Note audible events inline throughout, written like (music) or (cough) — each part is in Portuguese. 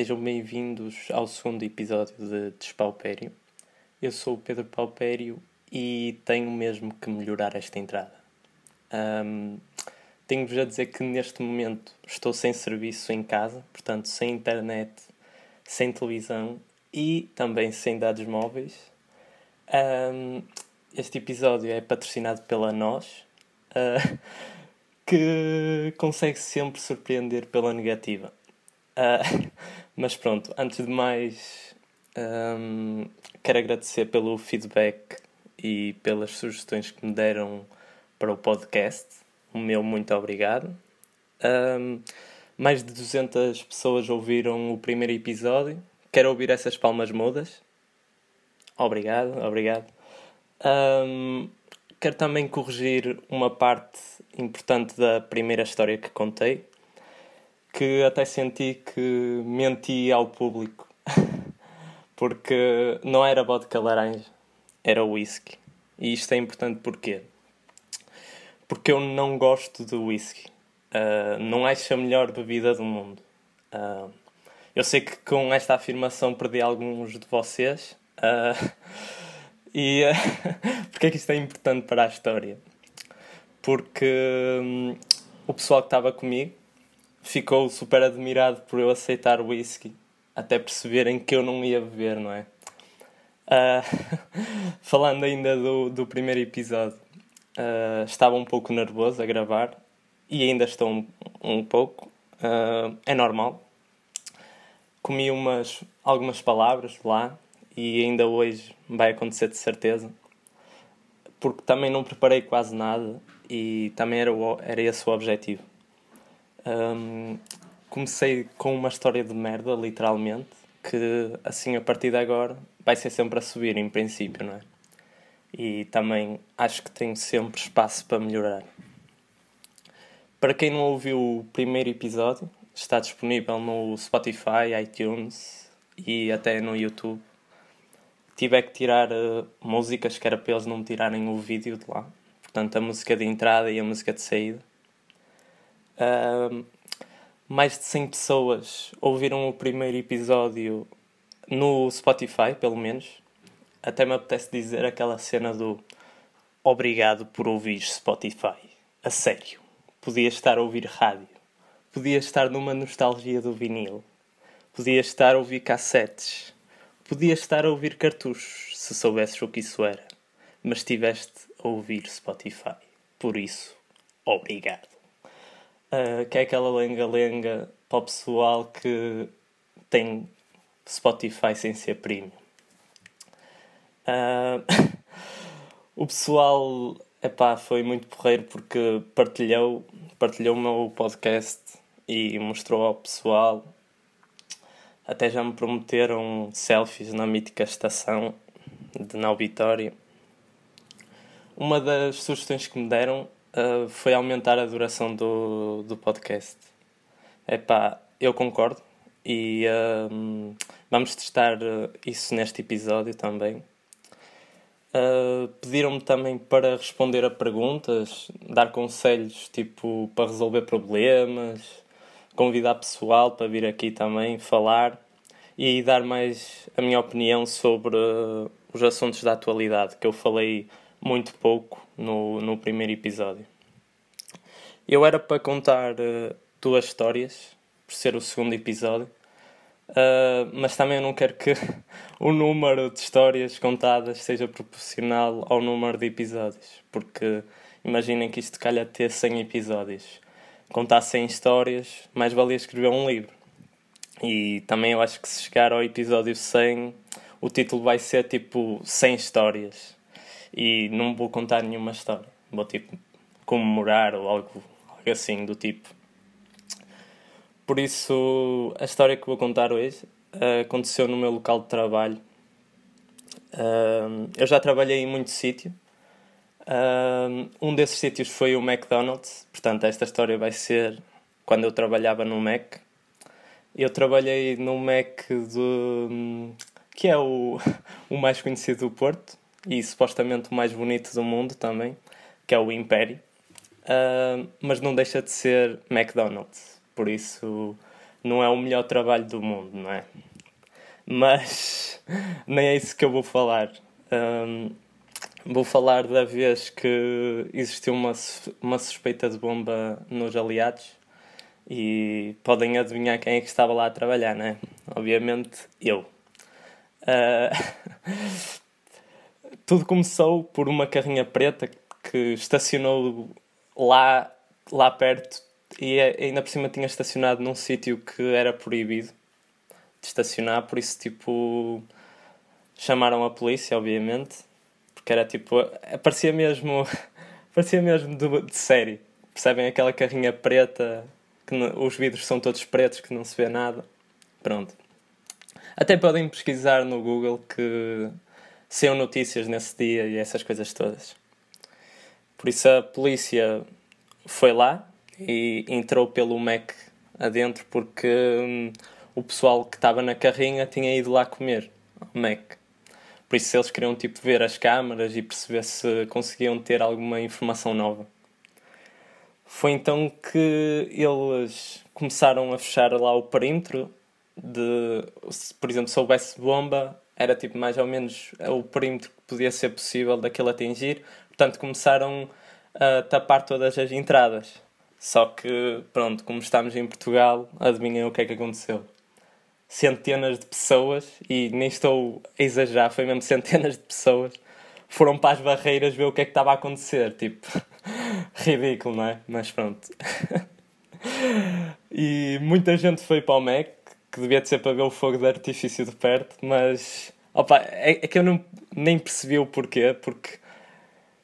sejam bem-vindos ao segundo episódio de Despaupério. Eu sou o Pedro Paupério e tenho mesmo que melhorar esta entrada. Um, Tenho-vos a dizer que neste momento estou sem serviço em casa, portanto, sem internet, sem televisão e também sem dados móveis. Um, este episódio é patrocinado pela Nós, uh, (laughs) que consegue sempre surpreender pela negativa. Uh, (laughs) mas pronto, antes de mais, um, quero agradecer pelo feedback e pelas sugestões que me deram para o podcast. O meu muito obrigado. Um, mais de 200 pessoas ouviram o primeiro episódio. Quero ouvir essas palmas mudas. Obrigado, obrigado. Um, quero também corrigir uma parte importante da primeira história que contei, que até senti que menti ao público, (laughs) porque não era vodka laranja, era whisky. E isto é importante porquê? Porque eu não gosto de whisky. Uh, não acho a melhor bebida do mundo. Uh, eu sei que com esta afirmação perdi alguns de vocês. Uh, (laughs) e uh, (laughs) porque é que isto é importante para a história? Porque um, o pessoal que estava comigo ficou super admirado por eu aceitar o whisky, até perceberem que eu não ia beber, não é? Uh, (laughs) falando ainda do, do primeiro episódio, uh, estava um pouco nervoso a gravar e ainda estou um, um pouco. Uh, é normal. Comi umas, algumas palavras lá e ainda hoje vai acontecer de certeza. Porque também não preparei quase nada e também era, o, era esse o objetivo. Um, comecei com uma história de merda, literalmente, que assim a partir de agora vai ser sempre a subir, em princípio, não é? E também acho que tenho sempre espaço para melhorar. Para quem não ouviu o primeiro episódio, está disponível no Spotify, iTunes e até no YouTube. Tive que tirar uh, músicas que era para eles não me tirarem o vídeo de lá. Portanto, a música de entrada e a música de saída. Uh, mais de 100 pessoas ouviram o primeiro episódio no Spotify, pelo menos. Até me apetece dizer aquela cena do Obrigado por ouvir Spotify. A sério. Podia estar a ouvir rádio. Podia estar numa nostalgia do vinil. Podia estar a ouvir cassetes. Podia estar a ouvir cartuchos, se soubesses o que isso era. Mas estiveste a ouvir Spotify. Por isso, obrigado. Uh, que é aquela lenga-lenga para o pessoal que tem Spotify sem ser premium. Uh, (laughs) o pessoal epá, foi muito porreiro porque partilhou, partilhou o meu podcast e mostrou ao pessoal. Até já me prometeram selfies na mítica estação de Nau Vitória. Uma das sugestões que me deram uh, foi aumentar a duração do, do podcast. Epá, eu concordo e uh, vamos testar isso neste episódio também. Uh, Pediram-me também para responder a perguntas, dar conselhos tipo para resolver problemas, convidar pessoal para vir aqui também falar e dar mais a minha opinião sobre os assuntos da atualidade, que eu falei muito pouco no, no primeiro episódio. Eu era para contar uh, duas histórias, por ser o segundo episódio, Uh, mas também eu não quero que (laughs) o número de histórias contadas seja proporcional ao número de episódios, porque imaginem que isto calha ter 100 episódios. Contar 100 histórias, mais valia escrever um livro. E também eu acho que se chegar ao episódio 100, o título vai ser tipo 100 histórias. E não vou contar nenhuma história. Vou tipo comemorar ou algo, algo assim do tipo. Por isso, a história que vou contar hoje uh, aconteceu no meu local de trabalho. Uh, eu já trabalhei em muito sítio. Uh, um desses sítios foi o McDonald's. Portanto, esta história vai ser quando eu trabalhava no Mac. Eu trabalhei no Mac do, que é o, (laughs) o mais conhecido do Porto e supostamente o mais bonito do mundo também, que é o Império. mas não deixa de ser McDonald's por isso não é o melhor trabalho do mundo, não é? Mas (laughs) nem é isso que eu vou falar. Um, vou falar da vez que existiu uma, uma suspeita de bomba nos aliados e podem adivinhar quem é que estava lá a trabalhar, não é? Obviamente eu. Uh, (laughs) tudo começou por uma carrinha preta que estacionou lá, lá perto e ainda por cima tinha estacionado num sítio que era proibido de estacionar, por isso tipo chamaram a polícia, obviamente, porque era tipo, parecia mesmo, (laughs) parecia mesmo de, de série. Percebem aquela carrinha preta que os vidros são todos pretos que não se vê nada. Pronto. Até podem pesquisar no Google que saiam notícias nesse dia e essas coisas todas. Por isso a polícia foi lá e entrou pelo Mac adentro porque hum, o pessoal que estava na carrinha tinha ido lá comer ao Mac. Por isso eles queriam tipo ver as câmaras e perceber se conseguiam ter alguma informação nova. Foi então que eles começaram a fechar lá o perímetro de, se, por exemplo, se houvesse bomba, era tipo mais ou menos o perímetro que podia ser possível daquele atingir. Portanto, começaram a tapar todas as entradas. Só que, pronto, como estamos em Portugal, adivinhem o que é que aconteceu. Centenas de pessoas, e nem estou a exagerar, foi mesmo (laughs) centenas de pessoas, foram para as barreiras ver o que é que estava a acontecer. Tipo, (laughs) ridículo, não é? Mas pronto. (laughs) e muita gente foi para o MEC, que devia de ser para ver o fogo de artifício de perto, mas opa, é, é que eu não, nem percebi o porquê, porque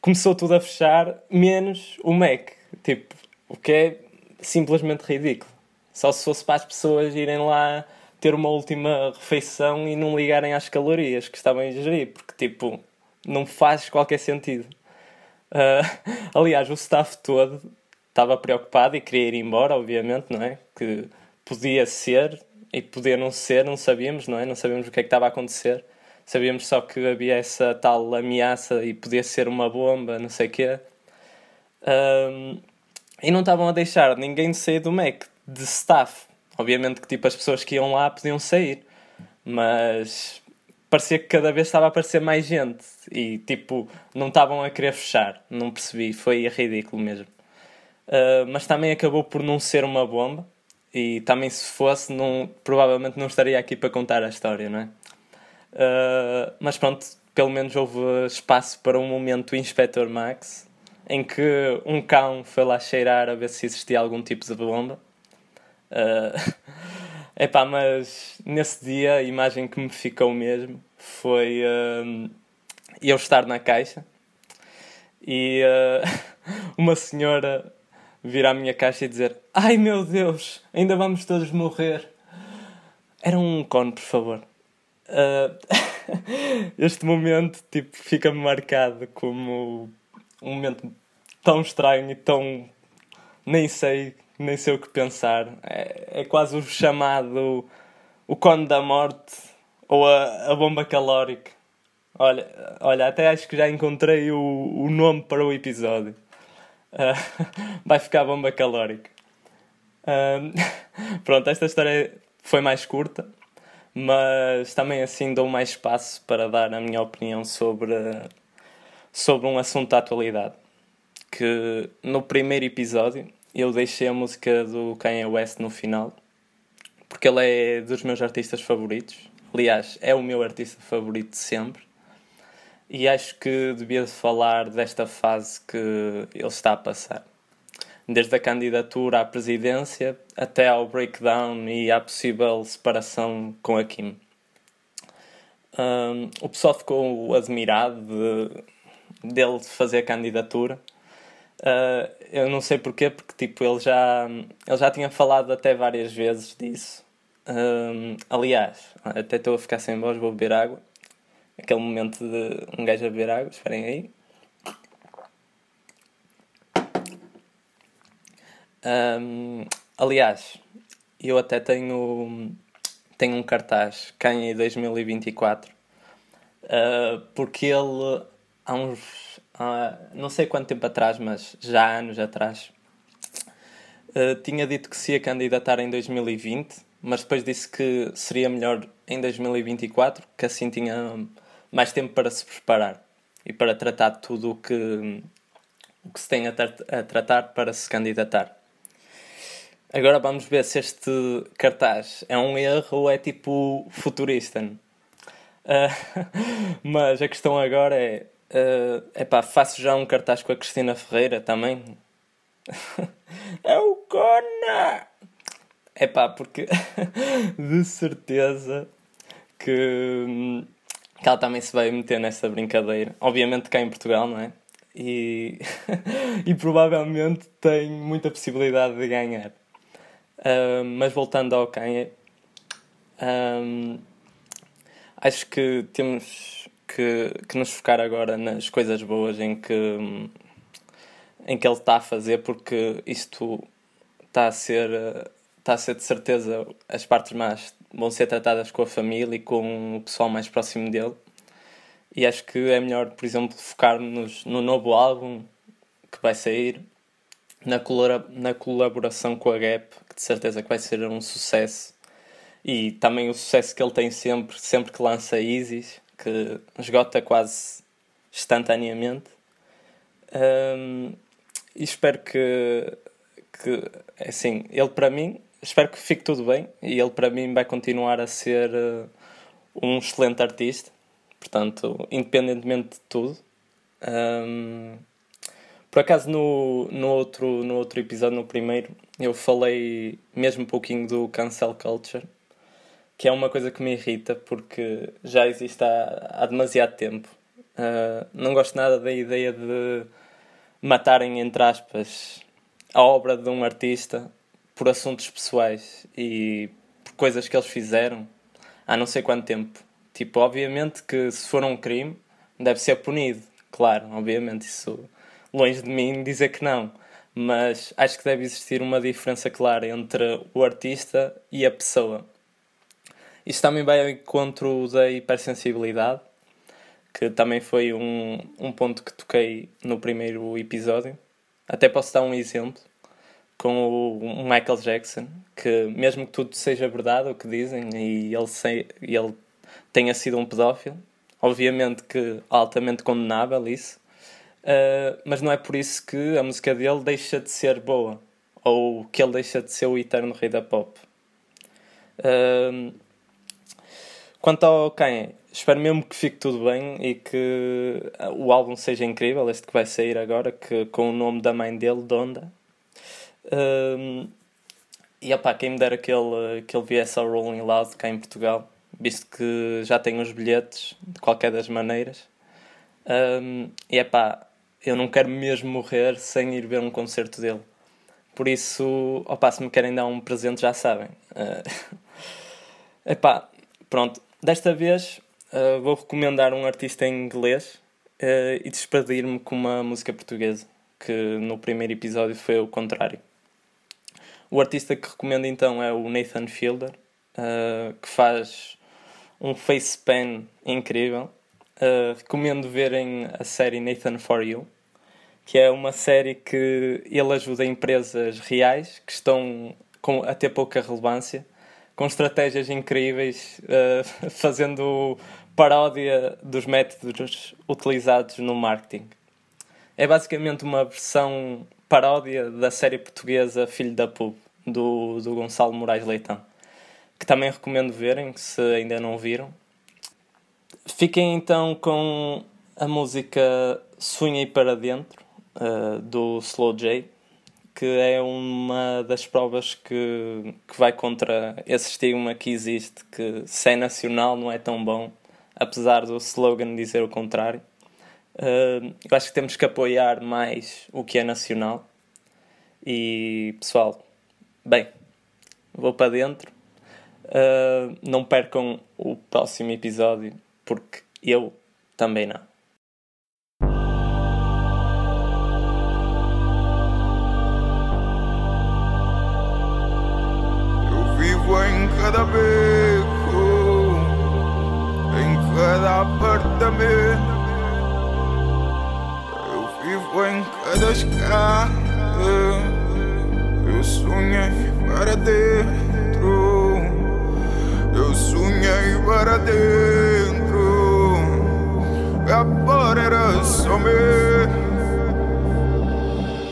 começou tudo a fechar, menos o Mac. Tipo, o que é simplesmente ridículo. Só se fosse para as pessoas irem lá ter uma última refeição e não ligarem às calorias que estavam a ingerir, porque tipo, não faz qualquer sentido. Uh, (laughs) aliás, o staff todo estava preocupado e queria ir embora, obviamente, não é? Que podia ser e podia não ser, não sabíamos, não é? Não sabíamos o que é que estava a acontecer. Sabíamos só que havia essa tal ameaça e podia ser uma bomba, não sei o quê. Um, e não estavam a deixar ninguém de sair do MEC, de staff. Obviamente que tipo, as pessoas que iam lá podiam sair, mas parecia que cada vez estava a aparecer mais gente e tipo, não estavam a querer fechar. Não percebi, foi ridículo mesmo. Uh, mas também acabou por não ser uma bomba e também se fosse, não, provavelmente não estaria aqui para contar a história, não é? Uh, mas pronto, pelo menos houve espaço para um momento Inspector Max em que um cão foi lá cheirar a ver se existia algum tipo de bomba. Uh, (laughs) epá, mas nesse dia a imagem que me ficou mesmo foi uh, eu estar na caixa e uh, (laughs) uma senhora vir à minha caixa e dizer Ai meu Deus, ainda vamos todos morrer. Era um cone, por favor. Uh, (laughs) este momento tipo, fica-me marcado como um momento tão estranho e tão. nem sei, nem sei o que pensar. É, é quase o chamado o cone da morte ou a, a bomba calórica. Olha, olha, até acho que já encontrei o, o nome para o episódio. Uh, (laughs) vai ficar bomba calórica. Uh, (laughs) pronto, esta história foi mais curta, mas também assim dou mais espaço para dar a minha opinião sobre, sobre um assunto da atualidade. Que no primeiro episódio eu deixei a música do Kanye West no final, porque ele é dos meus artistas favoritos. Aliás, é o meu artista favorito de sempre. E acho que devia falar desta fase que ele está a passar. Desde a candidatura à presidência até ao breakdown e à possível separação com a Kim. Um, o pessoal ficou admirado de, dele fazer a candidatura. Uh, eu não sei porquê, porque tipo, ele, já, ele já tinha falado até várias vezes disso. Um, aliás, até estou a ficar sem voz, vou beber água. Aquele momento de um gajo a beber água, esperem aí. Um, aliás, eu até tenho, tenho um cartaz, Kanye 2024, uh, porque ele há uns. Não sei quanto tempo atrás, mas já há anos atrás, Uh, tinha dito que se ia candidatar em 2020, mas depois disse que seria melhor em 2024, que assim tinha mais tempo para se preparar e para tratar tudo o que, o que se tem a, tra a tratar para se candidatar. Agora vamos ver se este cartaz é um erro ou é tipo futurista. Uh, (laughs) mas a questão agora é: uh, epá, faço já um cartaz com a Cristina Ferreira também? (laughs) é o Cona! É pá, porque (laughs) de certeza que, que ela também se vai meter nessa brincadeira. Obviamente cá em Portugal, não é? E, (laughs) e provavelmente tem muita possibilidade de ganhar. Uh, mas voltando ao Kanye, um, acho que temos que, que nos focar agora nas coisas boas em que em que ele está a fazer, porque isto está a ser está a ser de certeza as partes más vão ser tratadas com a família e com o pessoal mais próximo dele. E acho que é melhor, por exemplo, focar-nos no novo álbum que vai sair, na, colora, na colaboração com a Gap, que de certeza que vai ser um sucesso. E também o sucesso que ele tem sempre, sempre que lança Isis, que esgota quase instantaneamente. Um, e espero que, que, assim, ele para mim, espero que fique tudo bem e ele para mim vai continuar a ser uh, um excelente artista, portanto, independentemente de tudo. Um, por acaso no, no, outro, no outro episódio, no primeiro, eu falei mesmo um pouquinho do cancel culture, que é uma coisa que me irrita porque já existe há, há demasiado tempo. Uh, não gosto nada da ideia de matarem, entre aspas, a obra de um artista por assuntos pessoais e por coisas que eles fizeram há não sei quanto tempo. Tipo, obviamente que se for um crime, deve ser punido. Claro, obviamente, isso longe de mim dizer que não. Mas acho que deve existir uma diferença clara entre o artista e a pessoa. Isto também vai ao encontro da hipersensibilidade, que também foi um, um ponto que toquei no primeiro episódio. Até posso dar um exemplo com o Michael Jackson, que mesmo que tudo seja verdade o que dizem e ele, sei, ele tenha sido um pedófilo, obviamente que altamente condenável isso, uh, mas não é por isso que a música dele deixa de ser boa ou que ele deixa de ser o eterno rei da pop. Uh, quanto ao Kanye, espero mesmo que fique tudo bem e que o álbum seja incrível, este que vai sair agora, que, com o nome da mãe dele, Donda. Um, e opá, quem me dera que ele, viesse ao Rolling Loud cá em Portugal, visto que já tenho os bilhetes, de qualquer das maneiras. Um, e é pá, eu não quero mesmo morrer sem ir ver um concerto dele. Por isso, opá, se me querem dar um presente já sabem. Uh, (laughs) epá, pronto, desta vez uh, vou recomendar um artista em inglês uh, e despedir-me com uma música portuguesa, que no primeiro episódio foi o contrário. O artista que recomendo então é o Nathan Fielder, uh, que faz um face pan incrível. Uh, recomendo verem a série Nathan For You, que é uma série que ele ajuda empresas reais que estão com, a ter pouca relevância, com estratégias incríveis, uh, (laughs) fazendo paródia dos métodos utilizados no marketing. É basicamente uma versão paródia da série portuguesa Filho da Pub, do, do Gonçalo Moraes Leitão, que também recomendo verem, se ainda não viram. Fiquem então com a música Sonhei para Dentro, uh, do Slow J, que é uma das provas que, que vai contra esse estigma que existe, que se é nacional não é tão bom apesar do slogan dizer o contrário. Uh, eu acho que temos que apoiar mais o que é nacional. E pessoal, bem, vou para dentro. Uh, não percam o próximo episódio, porque eu também não. Eu vivo em cada cada apartamento. Em cada escada. Eu sou para dentro. Eu sonhei para dentro. Agora era só meu.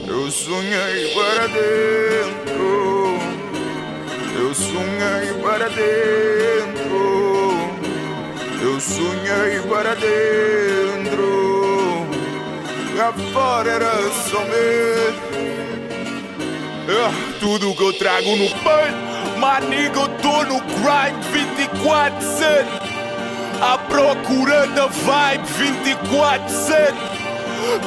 Eu sonhei para dentro. Eu sonhei para dentro. Eu sonhei para dentro. Lá fora era meu. É, tudo que eu trago no peito, manigo, eu tô no grind 24-7. À procura da vibe 24-7.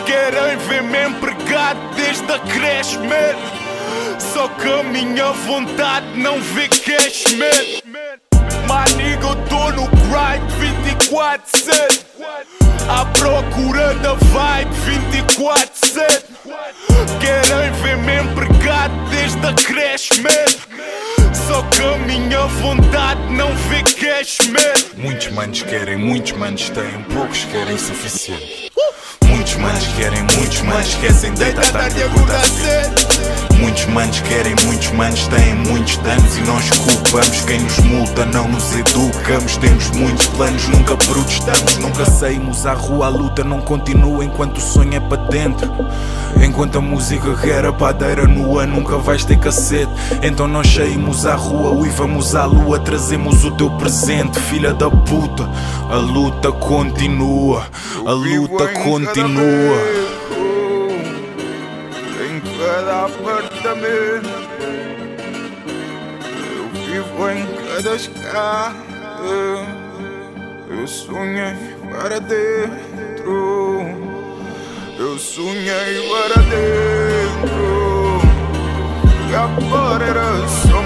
Querem ver-me empregado desde a creche, man. Só que a minha vontade não vê cash, man. Manigo, eu tô no grind 24-7. À procura da vibe 24-7. Querem ver-me empregado desde a creche, man. Só que a minha vontade não vê cash, man. Muitos manos querem, muitos manos têm, poucos querem suficiente. Muitos manos querem, muitos manos esquecem deitar tarde acordar cedo. Muitos manos querem, muitos manos têm muitos danos e nós culpamos quem nos multa, não nos educamos. Temos muitos planos, nunca protestamos, nunca saímos à rua. A luta não continua enquanto o sonho é para dentro. Enquanto a música quer a padeira nua, nunca vais ter cacete. Então nós saímos à rua, uivamos à lua, trazemos o teu presente, filha da puta. A luta continua, a luta continua. Em cada apartamento Eu vivo em cada escada. Eu sonhei para dentro. Eu sonhei para dentro. E agora era só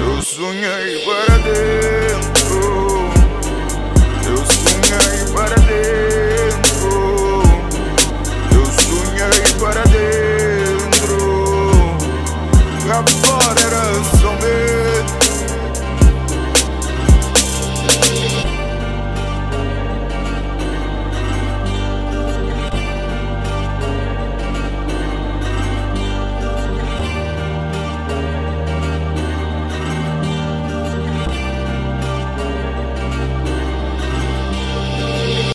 Eu sonhei para